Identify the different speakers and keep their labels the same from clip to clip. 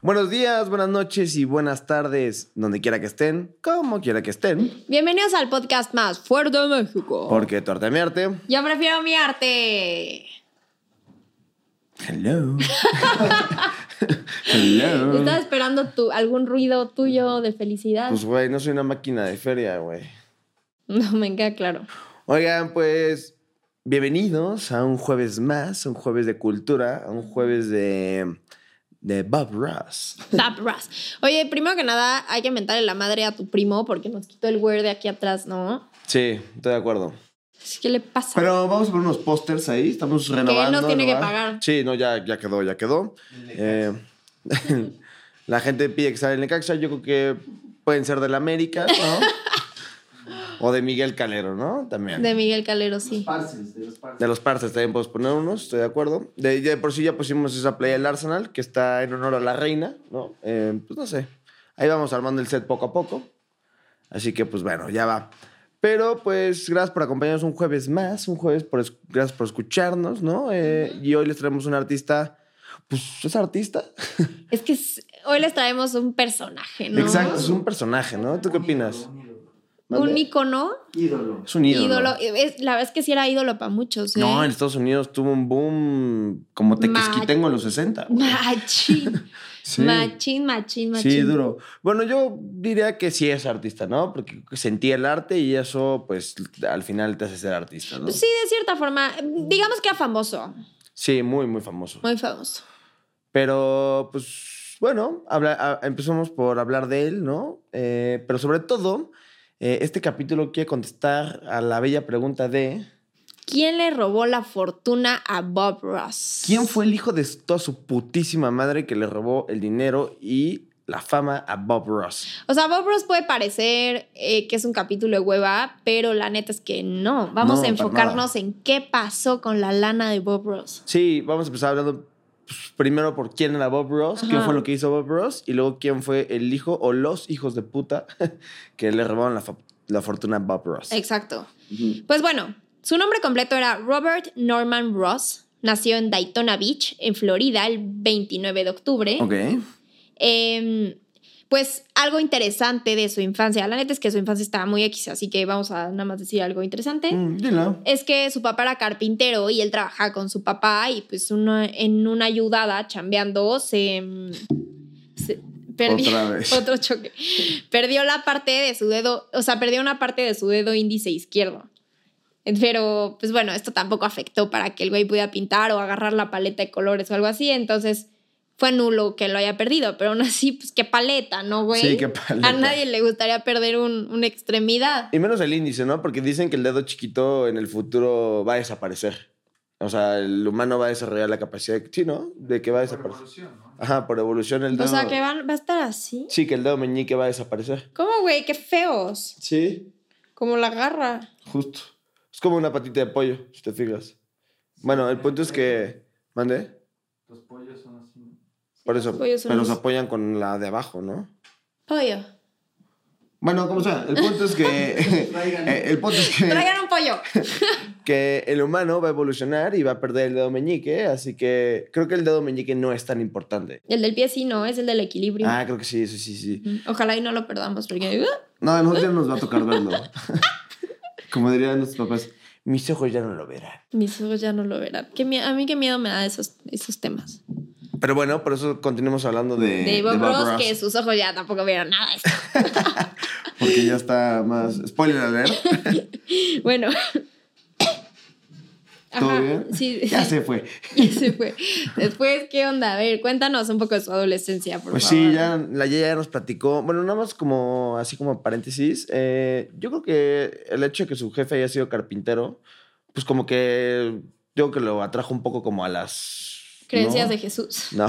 Speaker 1: Buenos días, buenas noches y buenas tardes, donde quiera que estén, como quiera que estén.
Speaker 2: Bienvenidos al podcast más fuerte de México.
Speaker 1: Porque torta mi arte.
Speaker 2: Yo prefiero mi arte.
Speaker 1: Hello. Hello.
Speaker 2: Estaba esperando tu, algún ruido tuyo de felicidad.
Speaker 1: Pues, güey, no soy una máquina de feria, güey.
Speaker 2: no, me queda claro.
Speaker 1: Oigan, pues, bienvenidos a un jueves más, un jueves de cultura, a un jueves de, de Bob Ross.
Speaker 2: Tap Ras. Oye, primero que nada, hay que mentarle la madre a tu primo porque nos quitó el word de aquí atrás, ¿no?
Speaker 1: Sí, estoy de acuerdo.
Speaker 2: ¿Qué le pasa?
Speaker 1: Pero vamos a poner unos pósters ahí, estamos renovando.
Speaker 2: no tiene que pagar.
Speaker 1: Sí, no, ya, ya quedó, ya quedó. Eh, la gente pide que salga en Necaxa, yo creo que pueden ser del América, ¿no? o de Miguel Calero, ¿no? También.
Speaker 2: De Miguel Calero, sí.
Speaker 3: Parces, de los parces.
Speaker 1: De los Parces también podemos poner unos, estoy de acuerdo. De, por sí ya pusimos esa playa del Arsenal, que está en honor a la reina, ¿no? Eh, pues no sé. Ahí vamos armando el set poco a poco. Así que, pues bueno, ya va. Pero, pues, gracias por acompañarnos un jueves más, un jueves, por, es- gracias por escucharnos, ¿no? Eh, y hoy les traemos un artista, pues, es artista.
Speaker 2: Es que es- hoy les traemos un personaje, ¿no?
Speaker 1: Exacto, es un personaje, ¿no? ¿Tú qué opinas?
Speaker 3: Un
Speaker 2: ícono.
Speaker 3: Ídolo.
Speaker 1: Es un ídolo.
Speaker 2: Ídolo. Es- la verdad es que sí era ídolo para muchos. ¿eh?
Speaker 1: No, en Estados Unidos tuvo un boom como Tequesquitengo en los 60. güey.
Speaker 2: Machín.
Speaker 1: Sí.
Speaker 2: Machín, machín, machín.
Speaker 1: Sí, duro. Bueno, yo diría que sí es artista, ¿no? Porque sentía el arte y eso, pues, al final te hace ser artista, ¿no?
Speaker 2: Pues sí, de cierta forma. Digamos que era famoso.
Speaker 1: Sí, muy, muy famoso.
Speaker 2: Muy famoso.
Speaker 1: Pero, pues, bueno, habla- a- empezamos por hablar de él, ¿no? Eh, pero sobre todo, eh, este capítulo quiere contestar a la bella pregunta de...
Speaker 2: ¿Quién le robó la fortuna a Bob Ross?
Speaker 1: ¿Quién fue el hijo de toda su putísima madre que le robó el dinero y la fama a Bob Ross?
Speaker 2: O sea, Bob Ross puede parecer eh, que es un capítulo de hueva, pero la neta es que no. Vamos
Speaker 1: No,
Speaker 2: a enfocarnos en qué pasó con la lana de Bob Ross.
Speaker 1: Sí, vamos a empezar hablando pues, primero por quién era Bob Ross, quién
Speaker 2: Ajá.
Speaker 1: fue lo que hizo Bob Ross y luego quién fue el hijo o los hijos de puta que le robaron la, la fortuna a Bob Ross.
Speaker 2: Exacto. Pues bueno, su nombre completo era Robert Norman Ross. Nació en Daytona Beach, en Florida, el 29 de octubre.
Speaker 1: Ok.
Speaker 2: Em, pues algo interesante de su infancia. La neta es que su infancia estaba muy X, así que vamos a nada más decir algo interesante.
Speaker 1: Mm, dilo.
Speaker 2: Es que su papá era carpintero y él trabajaba con su papá y pues uno, en una ayudada, chambeando, se... mm, se- perdió-
Speaker 1: Otra vez.
Speaker 2: Otro choque. Perdió la parte de su dedo, o sea, perdió una parte de su dedo índice izquierdo. Pero, pues bueno, esto tampoco afectó para que el güey pudiera pintar o agarrar la paleta de colores o algo así. Entonces, fue nulo que lo haya perdido. Pero aún así, pues qué paleta, ¿no, güey?
Speaker 1: Sí, qué paleta.
Speaker 2: A nadie le gustaría perder un- una extremidad.
Speaker 1: Y menos el índice, ¿no? Porque dicen que el dedo chiquito en el futuro va a desaparecer. O sea, el humano va a desarrollar la capacidad de... Sí, ¿no? De que va a
Speaker 3: Por
Speaker 1: desaparecer.
Speaker 3: evolución, ¿no?
Speaker 1: Ajá, por evolución el dedo...
Speaker 2: O sea, que van, va a estar así.
Speaker 1: Sí, que el dedo meñique va a desaparecer.
Speaker 2: ¿Cómo, güey? Qué feos.
Speaker 1: Sí,
Speaker 2: Como la garra.
Speaker 1: justo. Es como una patita de pollo, si te fijas. Bueno, el punto es que... ¿Mande?
Speaker 3: Los pollos son.
Speaker 1: Por eso,
Speaker 2: Los pollos son
Speaker 1: pero
Speaker 2: los-
Speaker 1: se apoyan con la de abajo, ¿no?
Speaker 2: Pollo.
Speaker 1: Bueno, como sea, el punto es que.
Speaker 3: Traigan.
Speaker 1: eh, el punto es que,
Speaker 2: Traigan un pollo.
Speaker 1: que el humano va a evolucionar y va a perder el dedo meñique, así que creo que el dedo meñique no es tan importante.
Speaker 2: El del pie sí, no, es el del equilibrio.
Speaker 1: Ah, creo que sí, sí, sí, sí.
Speaker 2: Ojalá y no lo perdamos porque...
Speaker 1: No, a nosotros ya nos va a tocar verlo. Como dirían nuestros papás, mis ojos ya no lo verán.
Speaker 2: Mis ojos ya no lo verán. A mí qué miedo me da esos, esos temas.
Speaker 1: Pero bueno, por eso continuemos hablando de,
Speaker 2: de Bob,
Speaker 1: de
Speaker 2: Ross, que sus ojos ya tampoco vieron nada de esto.
Speaker 1: Porque ya está más. Spoiler alert.
Speaker 2: bueno.
Speaker 1: ¿Todo bien?
Speaker 2: Sí.
Speaker 1: Ya se fue.
Speaker 2: Ya se fue. Después, ¿qué onda? A ver, cuéntanos un poco de su adolescencia, por
Speaker 1: Pues
Speaker 2: favor.
Speaker 1: sí, ya la Yaya ya nos platicó. Bueno, nada más como así como paréntesis. eh, yo creo que el hecho de que su jefe haya sido carpintero, pues como que yo creo que lo atrajo un poco como a las
Speaker 2: Creencias
Speaker 1: ¿no?
Speaker 2: de Jesús.
Speaker 1: No.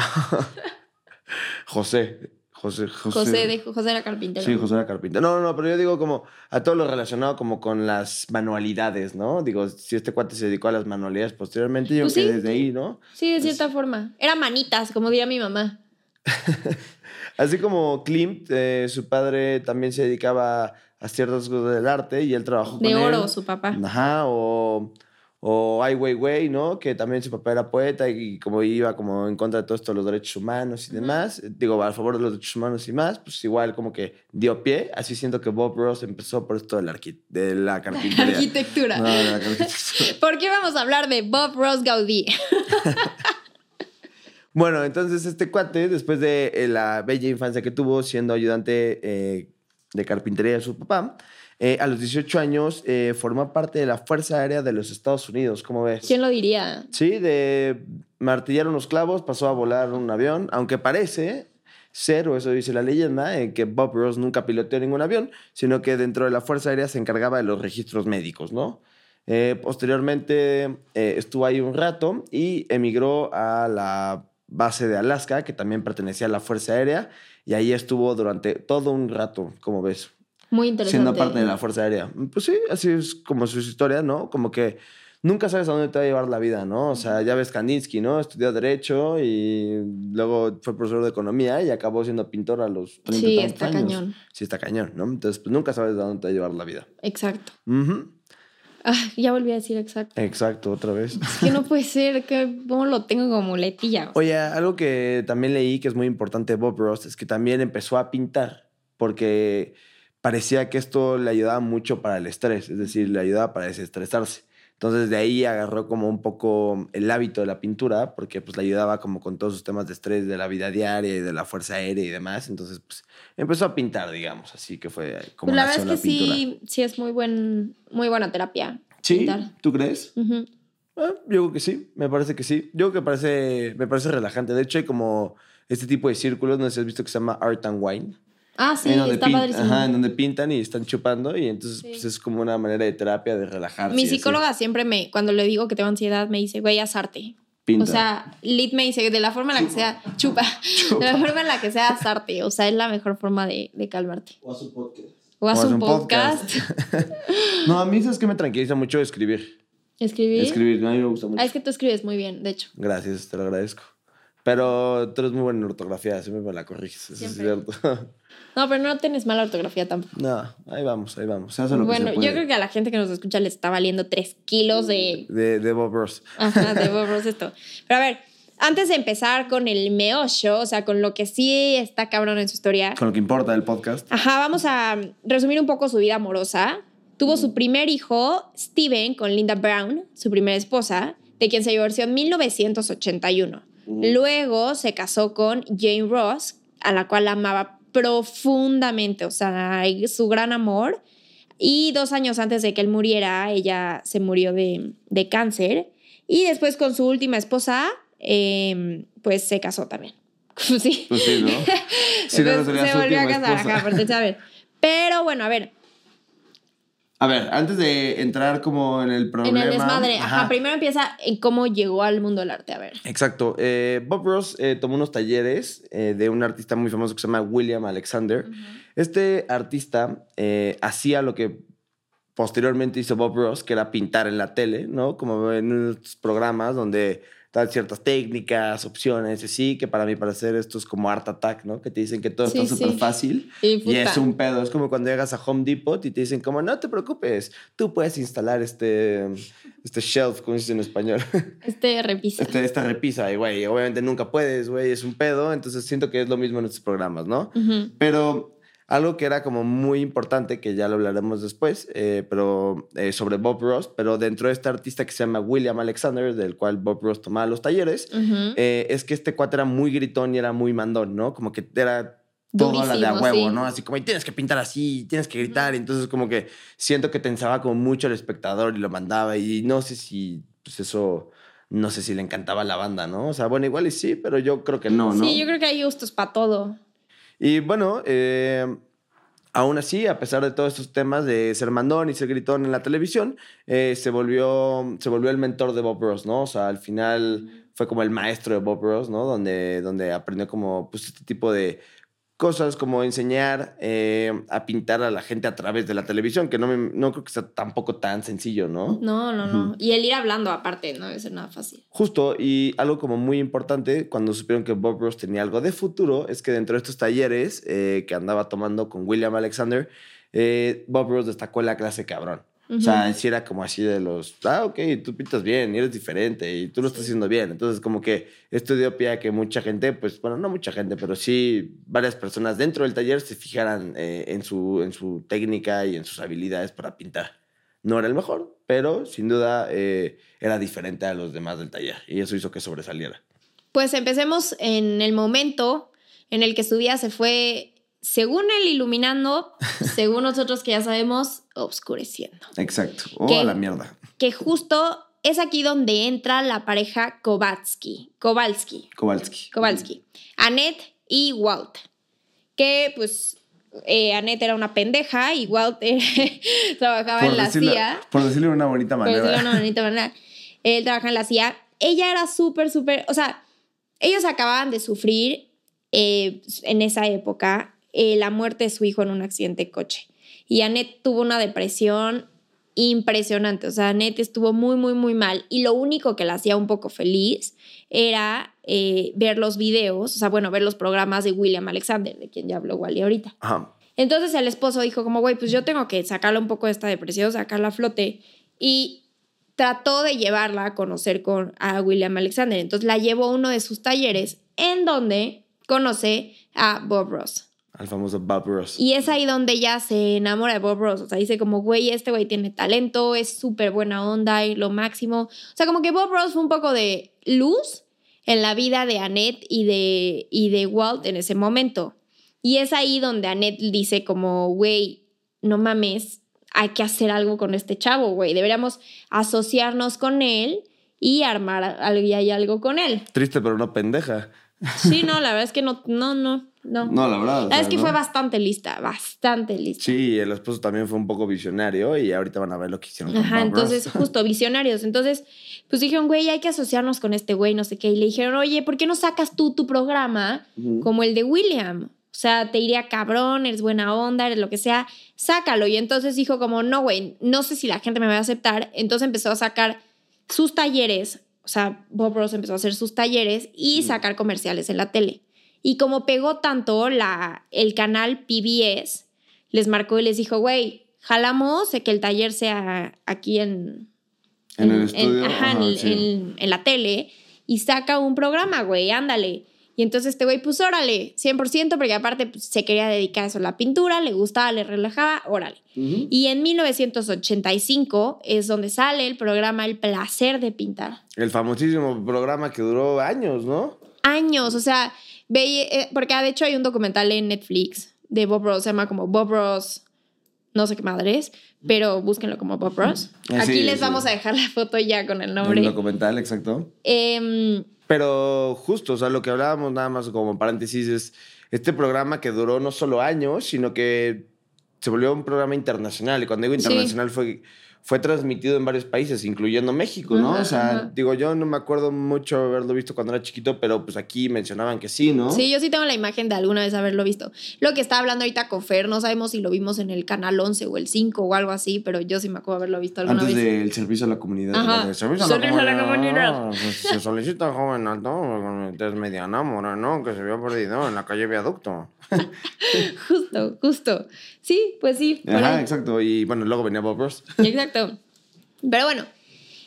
Speaker 1: José. José, José.
Speaker 2: José, de, José era carpintero.
Speaker 1: Sí, José era carpintero. No, no, no, pero yo digo como a todo lo relacionado como con las manualidades, ¿no? Digo, si este cuate se dedicó a las manualidades posteriormente, yo
Speaker 2: Pues
Speaker 1: creo que
Speaker 2: sí.
Speaker 1: desde ahí, ¿no?
Speaker 2: Sí, de cierta forma. Era manitas, como diría mi mamá.
Speaker 1: Así como Klimt, eh, su padre también se dedicaba a ciertas cosas del arte y él trabajó con
Speaker 2: De
Speaker 1: él.
Speaker 2: oro, su papá.
Speaker 1: Ajá, o, O Ai Weiwei, ¿no? Que también su papá era poeta y como iba como en contra de todo esto los derechos humanos y demás, eh, digo, a favor de los derechos humanos y más, pues igual como que dio pie. Así siento que Bob Ross empezó por esto de la, de la carpintería.
Speaker 2: Arquitectura.
Speaker 1: No, de la arquitectura.
Speaker 2: ¿Por qué vamos a hablar de Bob Ross Gaudí?
Speaker 1: Bueno, entonces este cuate, después de eh, la bella infancia que tuvo siendo ayudante eh, de carpintería de su papá, eh, a los 18 años eh, formó parte de la Fuerza Aérea de los Estados Unidos, ¿cómo ves?
Speaker 2: ¿Quién lo diría?
Speaker 1: Sí, de martillar unos clavos pasó a volar un avión, aunque parece ser, o eso dice la leyenda, eh, que Bob Ross nunca piloteó ningún avión, sino que dentro de la Fuerza Aérea se encargaba de los registros médicos, ¿no? Eh, posteriormente estuvo ahí un rato y emigró a la base de Alaska, que también pertenecía a la Fuerza Aérea, y ahí estuvo durante todo un rato, como ves
Speaker 2: Muy interesante.
Speaker 1: siendo parte de la Fuerza Aérea. Pues sí, así es como su historia, ¿no? Como que nunca sabes a dónde te va a llevar la vida, ¿no? O sea, ya ves Kandinsky, ¿no? Estudió Derecho y luego fue profesor de Economía y acabó siendo pintor a los 30
Speaker 2: Sí,
Speaker 1: y tantos
Speaker 2: está
Speaker 1: años.
Speaker 2: cañón.
Speaker 1: Sí, está cañón, ¿no? Entonces, pues nunca sabes a dónde te va a llevar la vida.
Speaker 2: Exacto. Ah, ya volví a decir exacto.
Speaker 1: Exacto, otra vez.
Speaker 2: Es que no puede ser, que ¿cómo lo tengo como muletilla?
Speaker 1: Oye, algo que también leí que es muy importante de Bob Ross es que también empezó a pintar porque parecía que esto le ayudaba mucho para el estrés, es decir, le ayudaba para desestresarse. Entonces de ahí agarró como un poco el hábito de la pintura porque pues le ayudaba como con todos sus temas de estrés de la vida diaria y de la fuerza aérea y demás. Entonces pues empezó a pintar, digamos, así que fue como
Speaker 2: Pues la verdad es que
Speaker 1: pintura.
Speaker 2: sí, sí es muy buen, muy buena terapia.
Speaker 1: ¿Sí?
Speaker 2: pintar.
Speaker 1: ¿Tú crees? Ah, yo creo que sí, me parece que sí. Yo creo que parece, me parece relajante. De hecho, hay como este tipo de círculos, no sé si has visto que se llama Art and Wine.
Speaker 2: Ah, sí,
Speaker 1: en donde
Speaker 2: está padrísimo.
Speaker 1: Ajá, en donde pintan y están chupando y entonces
Speaker 2: Sí.
Speaker 1: pues, es como una manera de terapia, de relajarse.
Speaker 2: Mi
Speaker 1: así.
Speaker 2: psicóloga siempre me, cuando le digo que tengo ansiedad, me dice, güey, haz arte.
Speaker 1: Pinta.
Speaker 2: O sea, Lit me dice, de la forma en la que sea, chupa. De la forma en la que sea, haz arte. O sea, es la mejor forma de, de calmarte.
Speaker 3: O a su podcast.
Speaker 2: O haz
Speaker 1: O haz
Speaker 2: un
Speaker 1: un
Speaker 2: podcast.
Speaker 1: no, a mí es que me tranquiliza mucho escribir.
Speaker 2: Escribir.
Speaker 1: Escribir, a mí me gusta mucho.
Speaker 2: Ah, es que tú escribes muy bien, de hecho.
Speaker 1: Gracias, te lo agradezco. Pero tú eres muy buena en ortografía, siempre me la corriges, eso es cierto.
Speaker 2: No, pero no tienes mala ortografía tampoco.
Speaker 1: no, ahí vamos, ahí vamos. Se hace lo que
Speaker 2: Bueno,
Speaker 1: se
Speaker 2: yo
Speaker 1: puede.
Speaker 2: creo que a la gente que nos escucha le está valiendo tres kilos de,
Speaker 1: De, de Bob Ross.
Speaker 2: Ajá, de Bob Ross esto. Pero a ver, antes de empezar con el meollo, o sea, con lo que sí está cabrón en su historia,
Speaker 1: Con lo que importa del podcast.
Speaker 2: ajá, vamos a resumir un poco su vida amorosa. Tuvo su primer hijo, Steven, con Linda Brown, su primera esposa, de quien se divorció en 1981. Luego se casó con Jane Ross, a la cual amaba profundamente, o sea, su gran amor. Y dos años antes de que él muriera, ella se murió de, de cáncer. Y después con su última esposa, eh, pues se casó también. sí.
Speaker 1: Pues sí, ¿no? Sí, no,
Speaker 2: se volvió a casar, ajá, ver. Pero bueno, a ver,
Speaker 1: A ver, antes de entrar como en el
Speaker 2: en
Speaker 1: problema.
Speaker 2: el desmadre, ajá, primero empieza en cómo llegó al mundo del arte, a ver.
Speaker 1: Exacto. Eh, Bob Ross eh, tomó unos talleres eh, de un artista muy famoso que se llama William Alexander. Este artista eh, hacía lo que posteriormente hizo Bob Ross, que era pintar en la tele, ¿no? Como en unos programas donde dan ciertas técnicas, opciones, y así, que para mí parecer esto es como Art Attack, ¿no? Que te dicen que todo
Speaker 2: Sí,
Speaker 1: está súper
Speaker 2: sí.
Speaker 1: fácil.
Speaker 2: Y,
Speaker 1: es un pedo, es como cuando llegas a Home Depot y te dicen como, no te preocupes, tú puedes instalar este, este shelf, como se dice en español,
Speaker 2: Este repisa.
Speaker 1: este, esta repisa, y güey, obviamente nunca puedes, güey, es un pedo, entonces siento que es lo mismo en estos programas, ¿no? Pero algo que era como muy importante, que ya lo hablaremos después, eh, pero eh, sobre Bob Ross, pero dentro de este artista que se llama William Alexander, del cual Bob Ross tomaba los talleres,
Speaker 2: Ujú.
Speaker 1: eh, es que este cuate era muy gritón y era muy mandón, ¿no? Como que era toda la de a huevo,
Speaker 2: sí.
Speaker 1: ¿no? Así como, "Y tienes que pintar así, tienes que gritar. Y entonces como que siento que tensaba como mucho al espectador y lo mandaba. Y no sé si, pues eso, no sé si le encantaba a la banda, ¿no? O sea, bueno, igual y sí, pero yo creo que no, ¿no?
Speaker 2: Sí, yo creo que hay gustos para todo.
Speaker 1: Y bueno, eh, aún así, a pesar de todos estos temas de ser mandón y ser gritón en la televisión, eh, se, volvió, se volvió el mentor de Bob Ross, ¿no? O sea, al final fue como el maestro de Bob Ross, ¿no? Donde, donde aprendió como pues, este tipo de cosas como enseñar eh, a pintar a la gente a través de la televisión, que no, me- no creo que sea tampoco tan sencillo, ¿no?
Speaker 2: No, no, no. Y el ir hablando aparte, no debe ser nada fácil.
Speaker 1: Justo, y algo como muy importante, cuando supieron que Bob Ross tenía algo de futuro, es que dentro de estos talleres eh, que andaba tomando con William Alexander, eh, Bob Ross destacó en la clase cabrón. O sea, sí era como así de los, ah, ok, tú pintas bien y eres diferente y tú lo estás haciendo bien. Entonces, como que esto dio pie a que mucha gente, pues, bueno, no mucha gente, pero sí varias personas dentro del taller se fijaran eh, en, su, en su técnica y en sus habilidades para pintar. No era el mejor, pero sin duda eh, era diferente a los demás del taller y eso hizo que sobresaliera.
Speaker 2: Pues empecemos en el momento en el que su día se fue, según él, iluminando, según nosotros que ya sabemos, oscureciendo.
Speaker 1: Exacto. Oh,
Speaker 2: ¿Qué?
Speaker 1: a la mierda.
Speaker 2: Que justo es aquí donde entra la pareja Kovatsky, Kowalski,
Speaker 1: Kowalski.
Speaker 2: Kowalski, Annette y Walt. Que pues eh, Annette era una pendeja y Walt trabajaba en la
Speaker 1: decirlo,
Speaker 2: CIA.
Speaker 1: por decirlo de una bonita
Speaker 2: Por
Speaker 1: manera.
Speaker 2: decirlo de una bonita manera. Él trabaja en la CIA. Ella era súper, súper. O sea, ellos acababan de sufrir eh, en esa época eh, la muerte de su hijo en un accidente de coche. Y Annette tuvo una depresión impresionante. O sea, Annette estuvo muy, muy, muy mal. Y lo único que la hacía un poco feliz era eh, ver los videos, o sea, bueno, ver los programas de William Alexander, de quien ya habló Wally ahorita.
Speaker 1: Ajá.
Speaker 2: Entonces el esposo dijo como, güey, pues yo tengo que sacarla un poco de esta depresión, sacarla a flote. Y trató de llevarla a conocer con, a William Alexander. Entonces la llevó a uno de sus talleres en donde conoce a Bob Ross.
Speaker 1: Al famoso Bob Ross.
Speaker 2: Y es ahí donde ella se enamora de Bob Ross. O sea, dice como, güey, este güey tiene talento, es súper buena onda y lo máximo. O sea, como que Bob Ross fue un poco de luz en la vida de Annette y de, y de Walt en ese momento. Y es ahí donde Annette dice como, güey, no mames, hay que hacer algo con este chavo, güey. Deberíamos asociarnos con él y armar algo y hay algo con él.
Speaker 1: Triste, pero no pendeja.
Speaker 2: Sí, no, la verdad es que no, no, no, no.
Speaker 1: No, la verdad. o
Speaker 2: La verdad es que
Speaker 1: ¿no?
Speaker 2: fue bastante lista, bastante lista.
Speaker 1: Sí, el esposo también fue un poco visionario y ahorita van a ver lo que hicieron
Speaker 2: Ajá, entonces, justo, visionarios. Entonces, pues dijeron, güey, hay que asociarnos con este güey, no sé qué. Y le dijeron, oye, ¿por qué no sacas tú tu programa como el de William? O sea, te iría cabrón, eres buena onda, eres lo que sea, sácalo. Y entonces dijo como, no, güey, no sé si la gente me va a aceptar. Entonces empezó a sacar sus talleres, o sea, Bob Ross empezó a hacer sus talleres y sacar comerciales en la tele. Y como pegó tanto, la, el canal PBS les marcó y les dijo, güey, jalamos que el taller sea aquí en...
Speaker 1: En el estudio,
Speaker 2: ajá, en,
Speaker 1: ajá,
Speaker 2: el-
Speaker 1: sí.
Speaker 2: en- en la tele y saca un programa, güey, ándale. Y entonces este güey, pues órale, 100%, porque aparte pues, se quería dedicar a eso, a la pintura, le gustaba, le relajaba, órale.
Speaker 1: Ujú.
Speaker 2: Y en 1985 es donde sale el programa El placer de pintar.
Speaker 1: El famosísimo programa que duró años, ¿no?
Speaker 2: Años, o sea, ve, eh, porque de hecho hay un documental en Netflix de Bob Ross, se llama como Bob Ross, no sé qué madre es, pero búsquenlo como Bob Ross.
Speaker 1: Ah,
Speaker 2: Aquí les
Speaker 1: sí.
Speaker 2: vamos a dejar la foto ya con el
Speaker 1: El
Speaker 2: nombre.
Speaker 1: documental, exacto.
Speaker 2: Em,
Speaker 1: Pero justo, o sea, lo que hablábamos nada más como paréntesis es este programa que duró no solo años, sino que se volvió un programa internacional. Y cuando digo
Speaker 2: Sí.
Speaker 1: internacional fue, fue transmitido en varios países, incluyendo México, ¿no?
Speaker 2: Ajá,
Speaker 1: o sea,
Speaker 2: ajá.
Speaker 1: digo, yo no me acuerdo mucho haberlo visto cuando era chiquito, pero pues aquí mencionaban que sí, ¿no?
Speaker 2: Sí, yo sí tengo la imagen de alguna vez haberlo visto. Lo que estaba hablando ahorita con Fer, no sabemos si lo vimos en el canal 11 o el 5 o algo así, pero yo sí me acuerdo haberlo visto alguna
Speaker 1: Antes
Speaker 2: vez.
Speaker 1: del servicio a la comunidad.
Speaker 2: Ajá.
Speaker 1: El servicio
Speaker 2: Servicio a la comunidad.
Speaker 1: Pues, se solicita joven alto, es mediana, moreno, que se vio perdido en la calle Viaducto.
Speaker 2: Justo, justo. Sí, pues sí.
Speaker 1: Ajá, exacto. Y bueno, luego venía Bob Ross.
Speaker 2: Exacto. Pero bueno,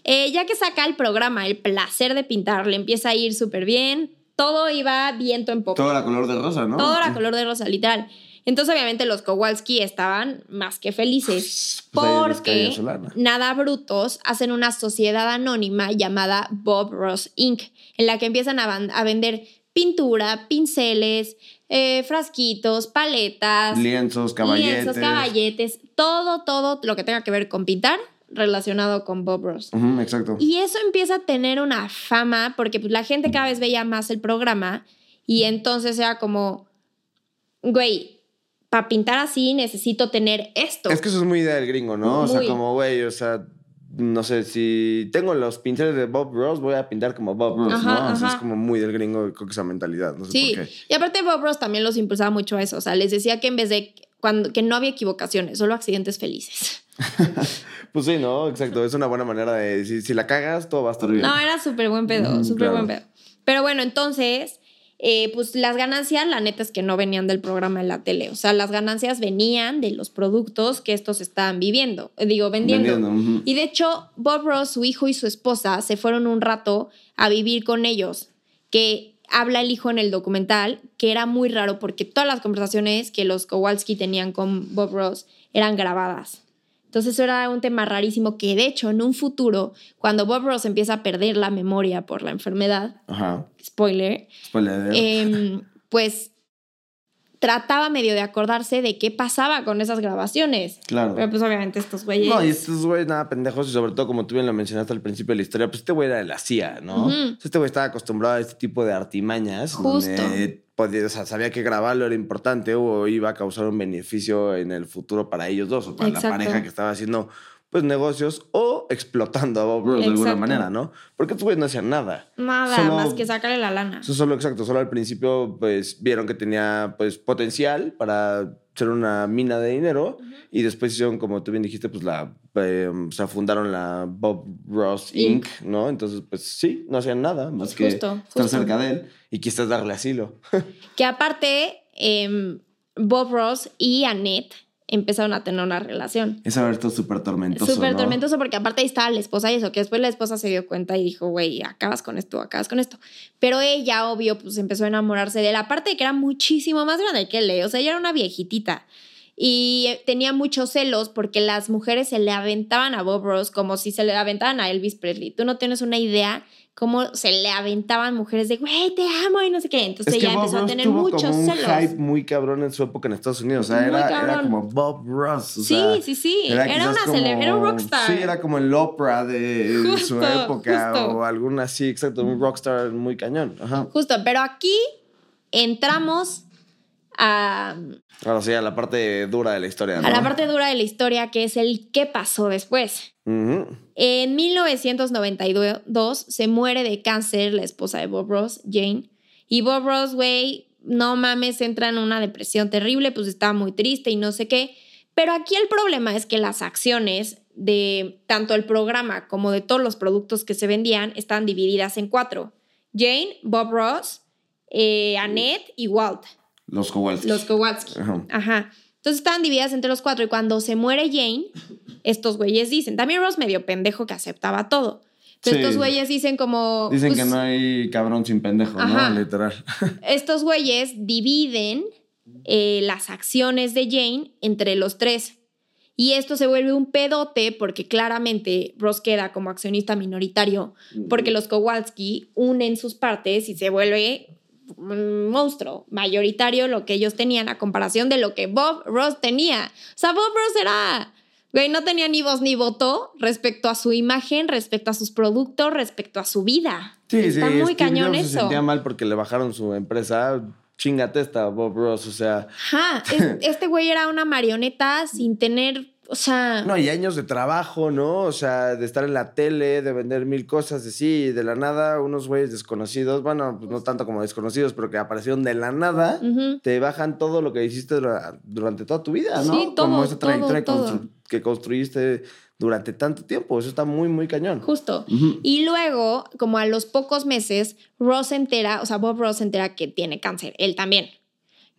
Speaker 2: eh, ya que saca el programa El placer de pintar, le empieza a ir súper bien. Todo iba viento en popa.
Speaker 1: Todo era color de rosa, ¿no?
Speaker 2: Todo era color de rosa, literal. Entonces, obviamente, los Kowalski estaban más que felices.
Speaker 1: Pues
Speaker 2: porque nada brutos hacen una sociedad anónima llamada Bob Ross Inc., en la que empiezan a vender pintura, pinceles, eh, frasquitos, paletas,
Speaker 1: Lienzos, caballetes.
Speaker 2: lienzos, caballetes, todo, todo lo que tenga que ver con pintar relacionado con Bob Ross.
Speaker 1: Ujú, exacto.
Speaker 2: Y eso empieza a tener una fama porque pues, la gente cada vez veía más el programa y entonces era como, güey, para pintar así necesito tener esto.
Speaker 1: Es que eso es muy idea del gringo, ¿no? O sea, como, güey, o sea, no sé, si tengo los pinceles de Bob Ross, voy a pintar como Bob Ross,
Speaker 2: Ajá,
Speaker 1: ¿no? O sea,
Speaker 2: ajá.
Speaker 1: es como muy del gringo, creo que esa mentalidad, no sé
Speaker 2: sí,
Speaker 1: por qué.
Speaker 2: y aparte Bob Ross también los impulsaba mucho a eso, o sea, les decía que en vez de cuando que no había equivocaciones, solo accidentes felices.
Speaker 1: Pues sí, ¿no? Exacto, es una buena manera de decir, si la cagas, todo va a estar bien.
Speaker 2: No, era súper buen pedo,
Speaker 1: Ujú,
Speaker 2: súper
Speaker 1: claro.
Speaker 2: buen pedo. Pero bueno, entonces eh, pues las ganancias, la neta es que no venían del programa en la tele. O sea, las ganancias venían de los productos que estos estaban viviendo, eh, digo, vendiendo. Y de hecho, Bob Ross, su hijo y su esposa se fueron un rato a vivir con ellos, que habla el hijo en el documental, que era muy raro porque todas las conversaciones que los Kowalski tenían con Bob Ross eran grabadas. Entonces eso era un tema rarísimo que de hecho en un futuro, cuando Bob Ross empieza a perder la memoria por la enfermedad,
Speaker 1: Ajá.
Speaker 2: spoiler,
Speaker 1: Spoiler.
Speaker 2: em, pues trataba medio de acordarse de qué pasaba con esas grabaciones.
Speaker 1: claro.
Speaker 2: Pero pues obviamente estos güeyes...
Speaker 1: No, y estos güeyes nada pendejos, y sobre todo como tú bien lo mencionaste al principio de la historia, pues este güey era de la CIA, ¿no? Este güey estaba acostumbrado a este tipo de artimañas.
Speaker 2: Justo.
Speaker 1: donde podía- o sea, sabía que grabarlo era importante o iba a causar un beneficio en el futuro para ellos dos o para
Speaker 2: Exacto.
Speaker 1: la pareja que estaba haciendo pues negocios o explotando a Bob Ross de alguna manera, ¿no? Porque estos güeyes no hacían nada.
Speaker 2: Nada
Speaker 1: Solo-
Speaker 2: más que sacarle la lana.
Speaker 1: Eso solo, exacto, solo al principio pues vieron que tenía pues potencial para ser una mina de dinero y después hicieron, como tú bien dijiste, pues la, eh, o sea, fundaron la Bob Ross Inc.,
Speaker 2: Inc.
Speaker 1: ¿no? Entonces pues sí, no hacían nada más que
Speaker 2: Justo,
Speaker 1: estar
Speaker 2: justo.
Speaker 1: cerca de él y quizás darle asilo.
Speaker 2: Que aparte, em, Bob Ross y Annette empezaron a tener una relación.
Speaker 1: Es haber estado súper tormentoso,
Speaker 2: Súper
Speaker 1: ¿no?
Speaker 2: tormentoso porque aparte ahí estaba la esposa y eso, que después la esposa se dio cuenta y dijo, güey, acabas con esto, acabas con esto. Pero ella, obvio, pues empezó a enamorarse de él, aparte de que era muchísimo más grande que él, ¿eh? o sea, ella era una viejitita. Y eh, tenía muchos celos porque las mujeres se le aventaban a Bob Ross como si se le aventaban a Elvis Presley. Tú no tienes una idea cómo se le aventaban mujeres de, güey, te amo y no sé qué. Entonces
Speaker 1: Es
Speaker 2: ella empezó a tener
Speaker 1: tuvo
Speaker 2: muchos
Speaker 1: como un
Speaker 2: celos.
Speaker 1: hype muy cabrón en su época en Estados Unidos. O sea, era, era como Bob Ross. o
Speaker 2: Sí,
Speaker 1: sea,
Speaker 2: sí, sí. Era
Speaker 1: quizás
Speaker 2: una cele- era un rockstar.
Speaker 1: Sí, era como el Oprah de su época
Speaker 2: justo.
Speaker 1: o alguna así, exacto, un rockstar muy cañón. Ajá.
Speaker 2: Justo, pero aquí entramos a,
Speaker 1: Ahora sí, a la parte dura de la historia. ¿no?
Speaker 2: a la parte dura de la historia, que es el qué pasó después.
Speaker 1: Ujú.
Speaker 2: En 1992 se muere de cáncer la esposa de Bob Ross, Jane. Y Bob Ross, güey, no mames, entra en una depresión terrible, pues estaba muy triste y no sé qué. Pero aquí el problema es que las acciones de tanto el programa como de todos los productos que se vendían estaban divididas en cuatro. Jane, Bob Ross, eh, Annette y Walt.
Speaker 1: Los Kowalski.
Speaker 2: Los Kowalski.
Speaker 1: Ajá.
Speaker 2: Ajá. Entonces estaban divididas entre los cuatro y cuando se muere Jane, estos güeyes dicen, también Ross medio pendejo que aceptaba todo. Pero
Speaker 1: Sí.
Speaker 2: estos güeyes dicen como...
Speaker 1: Dicen
Speaker 2: pues,
Speaker 1: que no hay cabrón sin pendejo,
Speaker 2: Ajá.
Speaker 1: ¿no? Literal.
Speaker 2: Estos güeyes dividen eh, las acciones de Jane entre los tres. Y esto se vuelve un pedote porque claramente Ross queda como accionista minoritario porque los Kowalski unen sus partes y se vuelve un monstruo mayoritario lo que ellos tenían a comparación de lo que Bob Ross tenía. O sea, Bob Ross era, güey, no tenía ni voz ni voto respecto a su imagen, respecto a sus productos, respecto a su vida.
Speaker 1: Sí,
Speaker 2: Está
Speaker 1: sí,
Speaker 2: muy
Speaker 1: Steve
Speaker 2: cañón
Speaker 1: Jobs
Speaker 2: eso.
Speaker 1: se sentía mal porque le bajaron su empresa. Chingate esta, Bob Ross, o sea...
Speaker 2: Ajá, es- este güey era una marioneta sin tener, o sea,
Speaker 1: No, y años de trabajo, ¿no? O sea, de estar en la tele, de vender mil cosas, de sí, de la nada, unos güeyes desconocidos, bueno, pues no tanto como desconocidos, pero que aparecieron de la nada,
Speaker 2: ujú.
Speaker 1: te bajan todo lo que hiciste dura- durante toda tu vida, ¿no?
Speaker 2: Sí, todo,
Speaker 1: como esa trayectoria
Speaker 2: todo,
Speaker 1: constru- que construiste durante tanto tiempo, eso está muy, muy cañón.
Speaker 2: justo. Y luego, como a los pocos meses, Ross se entera, o sea, Bob Ross se entera que tiene cáncer, él también.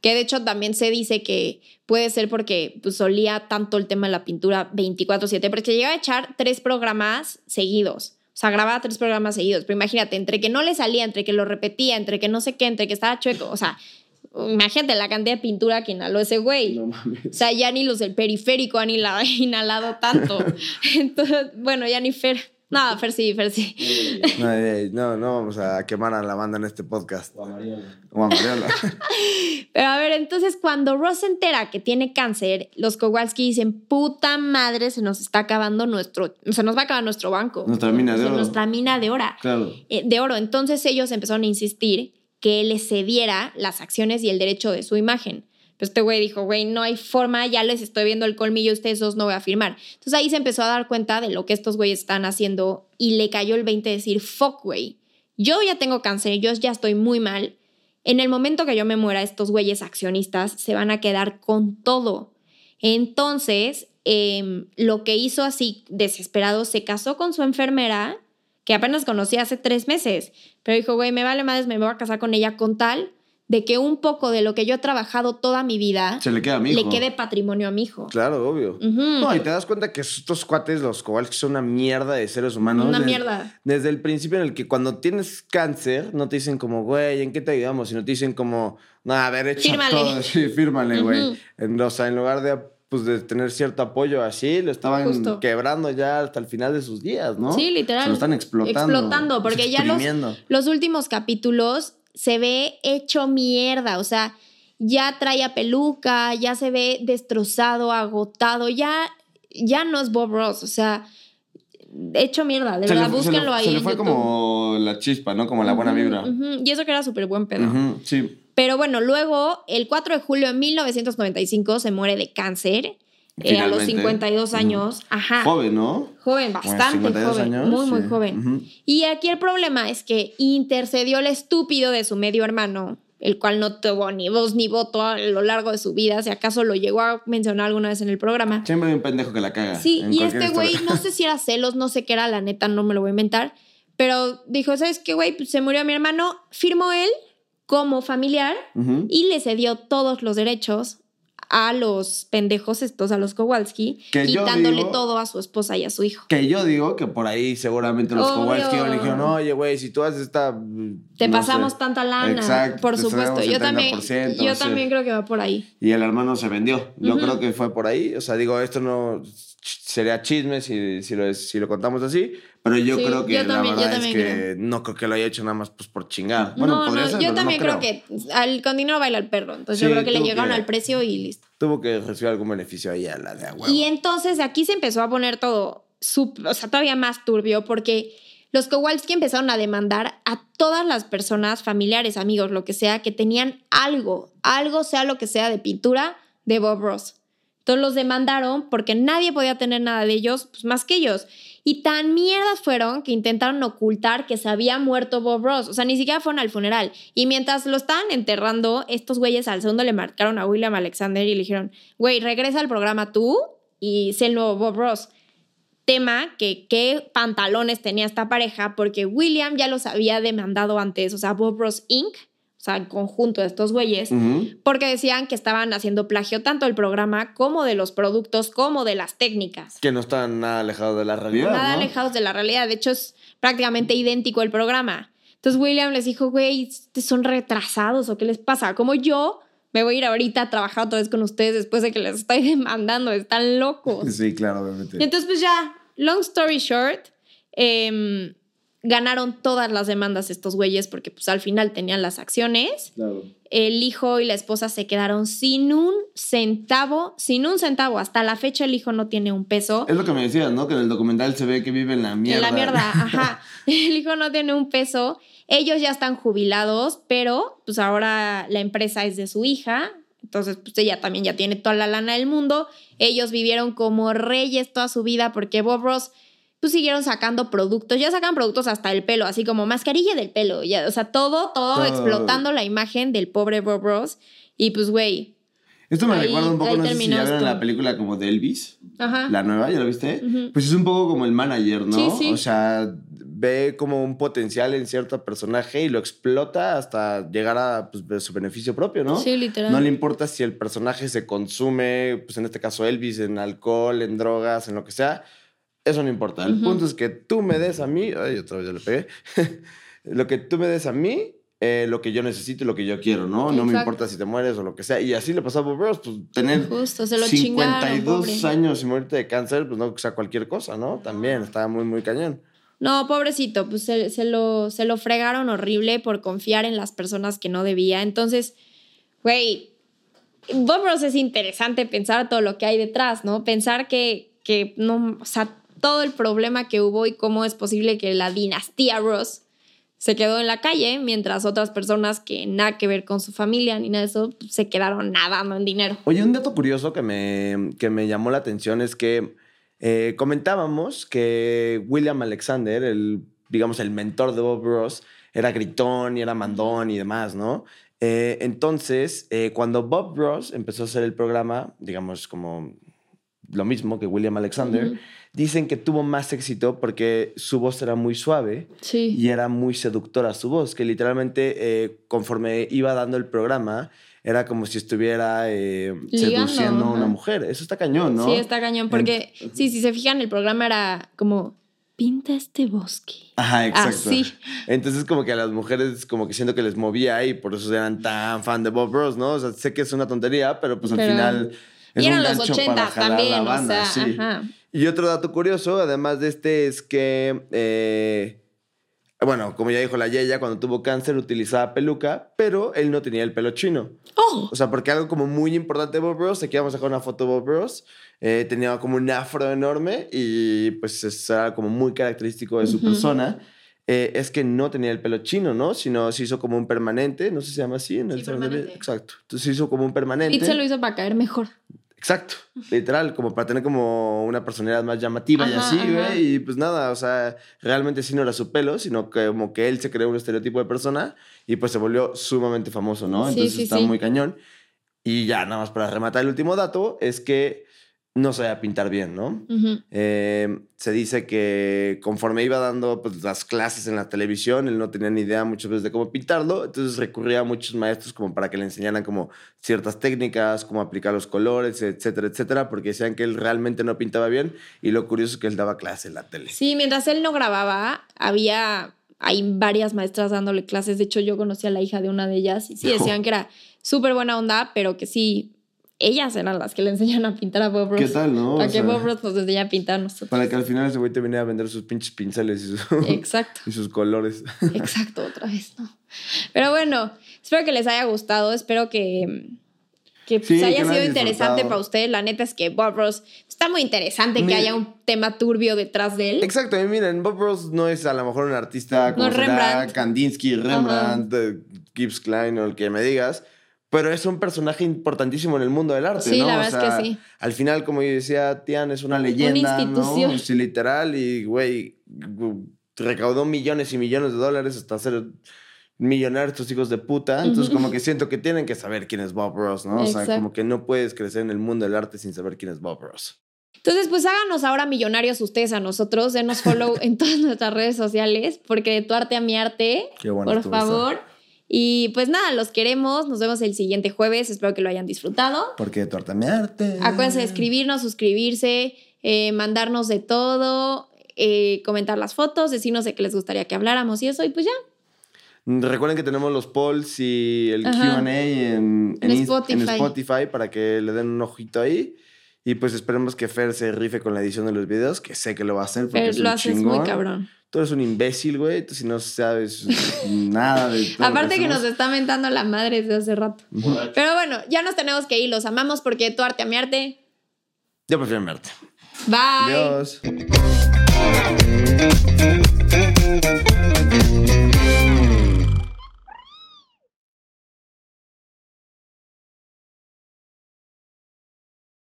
Speaker 2: Que de hecho también se dice que puede ser porque pues, solía tanto el tema de la pintura 24/7, porque llegaba a echar tres programas seguidos. O sea, grababa tres programas seguidos. Pero imagínate, entre que no le salía, entre que lo repetía, entre que no sé qué, entre que estaba chueco. O sea, imagínate la cantidad de pintura que inhaló ese güey.
Speaker 1: No mames.
Speaker 2: O sea, ya ni los del periférico han inhalado, tanto. Entonces, bueno, ya ni Fer. No, Fer sí, Fer sí.
Speaker 1: No, eh, no, no vamos a quemar a la banda en este podcast.
Speaker 3: O a Mariana.
Speaker 1: O a Mariela.
Speaker 2: Pero a ver, entonces cuando Ross se entera que tiene cáncer, los Kowalski dicen, puta madre, se nos está acabando nuestro, se nos va a acabar nuestro banco.
Speaker 1: Nuestra mina de oro.
Speaker 2: Nuestra mina de oro.
Speaker 1: claro.
Speaker 2: eh, de oro. Entonces ellos empezaron a insistir que les cediera las acciones y el derecho de su imagen. Pero este güey dijo, güey, no hay forma, ya les estoy viendo el colmillo, ustedes dos no voy a firmar. Entonces ahí se empezó a dar cuenta de lo que estos güeyes están haciendo y le cayó el 20 de decir, fuck, güey, yo ya tengo cáncer, yo ya estoy muy mal. En el momento que yo me muera, estos güeyes accionistas se van a quedar con todo. Entonces, em, lo que hizo así, desesperado, se casó con su enfermera, que apenas conocí hace tres meses, pero dijo, güey, me vale madres, me voy a casar con ella con tal de que un poco de lo que yo he trabajado toda mi vida
Speaker 1: Se le queda a mi hijo.
Speaker 2: le quede patrimonio a mi hijo.
Speaker 1: Claro, obvio. No, y te das cuenta que estos cuates, los Kowalski, son una mierda de seres humanos.
Speaker 2: Una
Speaker 1: Desde-
Speaker 2: mierda.
Speaker 1: Desde el principio en el que cuando tienes cáncer, no te dicen como, güey, ¿en qué te ayudamos? Sino te dicen como, no, a ver, echa
Speaker 2: Fírmale.
Speaker 1: todo. Sí, fírmale, güey. O sea, en lugar de, pues, de tener cierto apoyo así, lo estaban
Speaker 2: Justo.
Speaker 1: quebrando ya hasta el final de sus días, ¿no?
Speaker 2: Sí, literal.
Speaker 1: Se lo están explotando.
Speaker 2: Explotando, porque ya los, los últimos capítulos se ve hecho mierda, o sea, ya trae a peluca, ya se ve destrozado, agotado, ya, ya no es Bob Ross, o sea, hecho mierda, de
Speaker 1: Se
Speaker 2: verdad,
Speaker 1: le-
Speaker 2: búsquenlo ahí.
Speaker 1: Se le fue como la chispa, ¿no? Como la buena vibra.
Speaker 2: Y eso que era súper buen pedo.
Speaker 1: Sí.
Speaker 2: Pero bueno, luego, el 4 de julio de 1995, se muere de cáncer. eh, a los
Speaker 1: Finalmente.
Speaker 2: 52 años. Ajá.
Speaker 1: Joven, ¿no?
Speaker 2: Joven,
Speaker 1: Bueno,
Speaker 2: bastante
Speaker 1: 52
Speaker 2: joven.
Speaker 1: años,
Speaker 2: muy, muy joven. Y aquí el problema es que intercedió el estúpido de su medio hermano, el cual no tuvo ni voz ni voto a lo largo de su vida, si acaso lo llegó a mencionar alguna vez en el programa.
Speaker 1: Siempre hay un pendejo que la caga.
Speaker 2: Sí, y este güey, no sé si era celos, no sé qué era, la neta, no me lo voy a inventar, pero dijo, ¿sabes qué, güey? Pues se murió mi hermano, firmó él como familiar y le cedió todos los derechos a los pendejos estos, a los Kowalski,
Speaker 1: Que
Speaker 2: quitándole
Speaker 1: digo-
Speaker 2: todo a su esposa y a su hijo.
Speaker 1: Que yo digo que por ahí seguramente los
Speaker 2: Obvio.
Speaker 1: Kowalski le dijeron, oye, güey, si tú haces esta...
Speaker 2: Te
Speaker 1: no
Speaker 2: pasamos
Speaker 1: sé".
Speaker 2: tanta lana,
Speaker 1: Exacto,
Speaker 2: por
Speaker 1: te
Speaker 2: supuesto. Yo también,
Speaker 1: 30%,
Speaker 2: yo también creo que va por ahí.
Speaker 1: Y el hermano se vendió. Yo creo que fue por ahí. O sea, digo, esto no sería chisme si, si, lo, si lo contamos así. Pero yo
Speaker 2: Sí,
Speaker 1: creo que
Speaker 2: yo
Speaker 1: la
Speaker 2: también- yo
Speaker 1: verdad es
Speaker 2: también
Speaker 1: que
Speaker 2: creo.
Speaker 1: no creo que lo haya hecho nada más pues, por chingar. Bueno,
Speaker 2: no, no,
Speaker 1: ser,
Speaker 2: yo
Speaker 1: pero no
Speaker 2: también creo. que al, con dinero baila el perro. Entonces
Speaker 1: Sí,
Speaker 2: yo creo que le llegaron
Speaker 1: que-
Speaker 2: al precio y listo.
Speaker 1: Tuvo que recibir algún beneficio ahí a la de a huevo.
Speaker 2: Y entonces aquí se empezó a poner todo, o sea, todavía más turbio porque los Kowalski empezaron a demandar a todas las personas, familiares, amigos, lo que sea, que tenían algo, algo sea lo que sea de pintura de Bob Ross. Entonces los demandaron porque nadie podía tener nada de ellos, pues más que ellos. Y tan mierdas fueron que intentaron ocultar que se había muerto Bob Ross. O sea, ni siquiera fueron al funeral. Y mientras lo estaban enterrando, estos güeyes al segundo le marcaron a William Alexander y le dijeron, güey, regresa al programa tú y sé el nuevo Bob Ross. Tema que qué pantalones tenía esta pareja porque William ya los había demandado antes, o sea, Bob Ross Inc., sea, el conjunto de estos güeyes, porque decían que estaban haciendo plagio tanto del programa como de los productos como de las técnicas.
Speaker 1: Que no están nada alejados de la realidad.
Speaker 2: Nada
Speaker 1: ¿no?
Speaker 2: alejados de la realidad. De hecho, es prácticamente idéntico el programa. Entonces William les dijo, güey, ¿son retrasados o qué les pasa? Como yo me voy a ir ahorita a trabajar otra vez con ustedes después de que les estoy demandando, están locos.
Speaker 1: Sí, claro, obviamente.
Speaker 2: Y entonces, pues ya, long story short, em, ganaron todas las demandas estos güeyes porque pues al final tenían las acciones.
Speaker 1: Claro.
Speaker 2: El hijo y la esposa se quedaron sin un centavo, sin un centavo. Hasta la fecha el hijo no tiene un peso.
Speaker 1: Es lo que me decías, ¿no? Que en el documental se ve que vive en la mierda.
Speaker 2: En la mierda, ajá. El hijo no tiene un peso. Ellos ya están jubilados, pero pues ahora la empresa es de su hija. Entonces, pues ella también ya tiene toda la lana del mundo. Ellos vivieron como reyes toda su vida porque Bob Ross, pues siguieron sacando productos. Ya sacan productos hasta el pelo, así como mascarilla del pelo. Ya, o sea, todo, todo, explotando la imagen del pobre Bob Ross. Y pues, güey.
Speaker 1: Esto me
Speaker 2: Ahí-
Speaker 1: recuerda un poco, no sé si ya vieron la película como de Elvis.
Speaker 2: Ajá.
Speaker 1: La nueva, ¿ya la viste? Pues es un poco como el manager, ¿no?
Speaker 2: Sí, sí.
Speaker 1: O sea, ve como un potencial en cierto personaje y lo explota hasta llegar a pues, su beneficio propio, ¿no?
Speaker 2: Sí, literal.
Speaker 1: No le importa si el personaje se consume, pues en este caso Elvis, en alcohol, en drogas, en lo que sea. Eso no importa. El
Speaker 2: Ujú.
Speaker 1: punto es que tú me des a mí, ay, otra vez ya le pegué, lo que tú me des a mí, eh, lo que yo necesito y lo que yo quiero, ¿no? No me
Speaker 2: Exacto.
Speaker 1: importa si te mueres o lo que sea. Y así le pasó a Bob Ross, pues tener
Speaker 2: Justo, se lo chingaron,
Speaker 1: 52
Speaker 2: pobre.
Speaker 1: años y morirte de cáncer, pues no que sea cualquier cosa, ¿no? También estaba muy, muy cañón.
Speaker 2: No, pobrecito, pues se, se lo, se lo fregaron horrible por confiar en las personas que no debía. Entonces, güey, Bob Ross es interesante pensar todo lo que hay detrás, ¿no? Pensar que, que no, o sea, todo el problema que hubo y cómo es posible que la dinastía Ross se quedó en la calle, mientras otras personas que nada que ver con su familia ni nada de eso, pues, se quedaron nadando en dinero.
Speaker 1: Oye, un dato curioso que me, que me llamó la atención es que eh, comentábamos que William Alexander, el, digamos, el mentor de Bob Ross, era gritón y era mandón y demás, ¿no? Eh, entonces, eh, cuando Bob Ross empezó a hacer el programa, digamos, como lo mismo que William Alexander, dicen que tuvo más éxito porque su voz era muy suave
Speaker 2: Sí.
Speaker 1: y era muy seductora su voz, que literalmente eh, conforme iba dando el programa era como si estuviera eh, seduciendo a una mujer. Eso está cañón, ¿no?
Speaker 2: Sí, está cañón, porque sí, si se fijan, el programa era como, pinta este bosque.
Speaker 1: Ajá, exacto.
Speaker 2: Así.
Speaker 1: Entonces como que a las mujeres como que siento que les movía y por eso eran tan fan de Bob Ross, ¿no? O sea, sé que es una tontería, pero pues al final
Speaker 2: Y eran los
Speaker 1: gancho
Speaker 2: 80
Speaker 1: para jalar
Speaker 2: también, o sea,
Speaker 1: sí.
Speaker 2: ajá.
Speaker 1: Y otro dato curioso, además de este, es que, eh, bueno, como ya dijo la Yeya, cuando tuvo cáncer utilizaba peluca, pero él no tenía el pelo chino.
Speaker 2: ¡Oh!
Speaker 1: O sea, porque algo como muy importante de Bob Ross, aquí vamos a dejar una foto de Bob Ross, eh, tenía como un afro enorme y pues eso era como muy característico de su
Speaker 2: Ujú.
Speaker 1: persona. eh, es que no tenía el pelo chino, ¿no? Sino se hizo como un permanente, no sé si se llama así en el
Speaker 2: Sí.
Speaker 1: Exacto. Entonces se hizo como un permanente.
Speaker 2: Pete se lo hizo para caer mejor.
Speaker 1: Exacto, literal, como para tener como una personalidad más llamativa y así, güey. Y pues nada, o sea, realmente sí no era su pelo, sino que como que él se creó un estereotipo de persona y pues se volvió sumamente famoso, ¿no?
Speaker 2: Sí,
Speaker 1: Entonces
Speaker 2: sí,
Speaker 1: está
Speaker 2: sí.
Speaker 1: muy cañón. Y ya, nada más para rematar el último dato, es que no sabía pintar bien, ¿no? Eh, se dice que conforme iba dando pues, las clases en la televisión, él no tenía ni idea muchas veces de cómo pintarlo, entonces recurría a muchos maestros como para que le enseñaran como ciertas técnicas, cómo aplicar los colores, etcétera, etcétera, porque decían que él realmente no pintaba bien y lo curioso es que él daba clase en la tele.
Speaker 2: Sí, mientras él no grababa, había hay varias maestras dándole clases. De hecho, yo conocí a la hija de una de ellas y sí decían que era súper buena onda, pero que sí, ellas eran las que le enseñan a pintar a Bob Ross.
Speaker 1: ¿Qué tal, no?
Speaker 2: Para
Speaker 1: O
Speaker 2: que
Speaker 1: sea,
Speaker 2: Bob Ross nos enseñe a pintar a nosotros.
Speaker 1: Para que al final ese güey te viniera a vender sus pinches pinceles y, sus-
Speaker 2: Exacto.
Speaker 1: y sus colores.
Speaker 2: Exacto, otra vez, ¿no? Pero bueno, espero que les haya gustado, espero que, que pues,
Speaker 1: Sí, que
Speaker 2: haya
Speaker 1: lo
Speaker 2: sido interesante para ustedes. La neta es que Bob Ross está muy interesante que haya un tema turbio detrás de él.
Speaker 1: Exacto, y miren, Bob Ross no es a lo mejor un artista como
Speaker 2: No,
Speaker 1: será
Speaker 2: Rembrandt.
Speaker 1: Kandinsky, Rembrandt, eh, Gibbs Klein o el que me digas, pero es un personaje importantísimo en el mundo del arte,
Speaker 2: Sí,
Speaker 1: ¿no?
Speaker 2: la
Speaker 1: O
Speaker 2: verdad es
Speaker 1: sea,
Speaker 2: que sí.
Speaker 1: Al final, como yo decía, Tian es una leyenda,
Speaker 2: institución.
Speaker 1: ¿no? Sí, literal, y güey, recaudó millones y millones de dólares hasta ser millonarios estos hijos de puta. Entonces, como que siento que tienen que saber quién es Bob Ross, ¿no? O sea,
Speaker 2: Exacto.
Speaker 1: como que no puedes crecer en el mundo del arte sin saber quién es Bob Ross.
Speaker 2: Entonces, pues háganos ahora millonarios ustedes a nosotros, denos follow en todas nuestras redes sociales, porque de tu arte a mi arte,
Speaker 1: Qué bueno
Speaker 2: por
Speaker 1: esta.
Speaker 2: Y pues nada, los queremos, nos vemos el siguiente jueves, espero que lo hayan disfrutado.
Speaker 1: Porque de tu arte a mi arte.
Speaker 2: Acuérdense de escribirnos, suscribirse, eh, mandarnos de todo, eh, comentar las fotos, decirnos de qué les gustaría que habláramos y eso, y pues ya.
Speaker 1: Recuerden que tenemos los polls y el. QA en,
Speaker 2: En Spotify.
Speaker 1: en Spotify para que le den un ojito ahí. Y pues esperemos que Fer se rife con la edición de los videos, que sé que lo va a hacer porque
Speaker 2: Pero
Speaker 1: es un
Speaker 2: lo haces
Speaker 1: chingón.
Speaker 2: muy cabrón.
Speaker 1: Tú eres un imbécil, güey. Tú si no sabes nada de todo
Speaker 2: Aparte que nos está mentando la madre desde hace rato. Pero bueno, ya nos tenemos que ir, los amamos porque tu arte a mi arte.
Speaker 1: Yo prefiero verte.
Speaker 2: Bye.
Speaker 1: Adiós.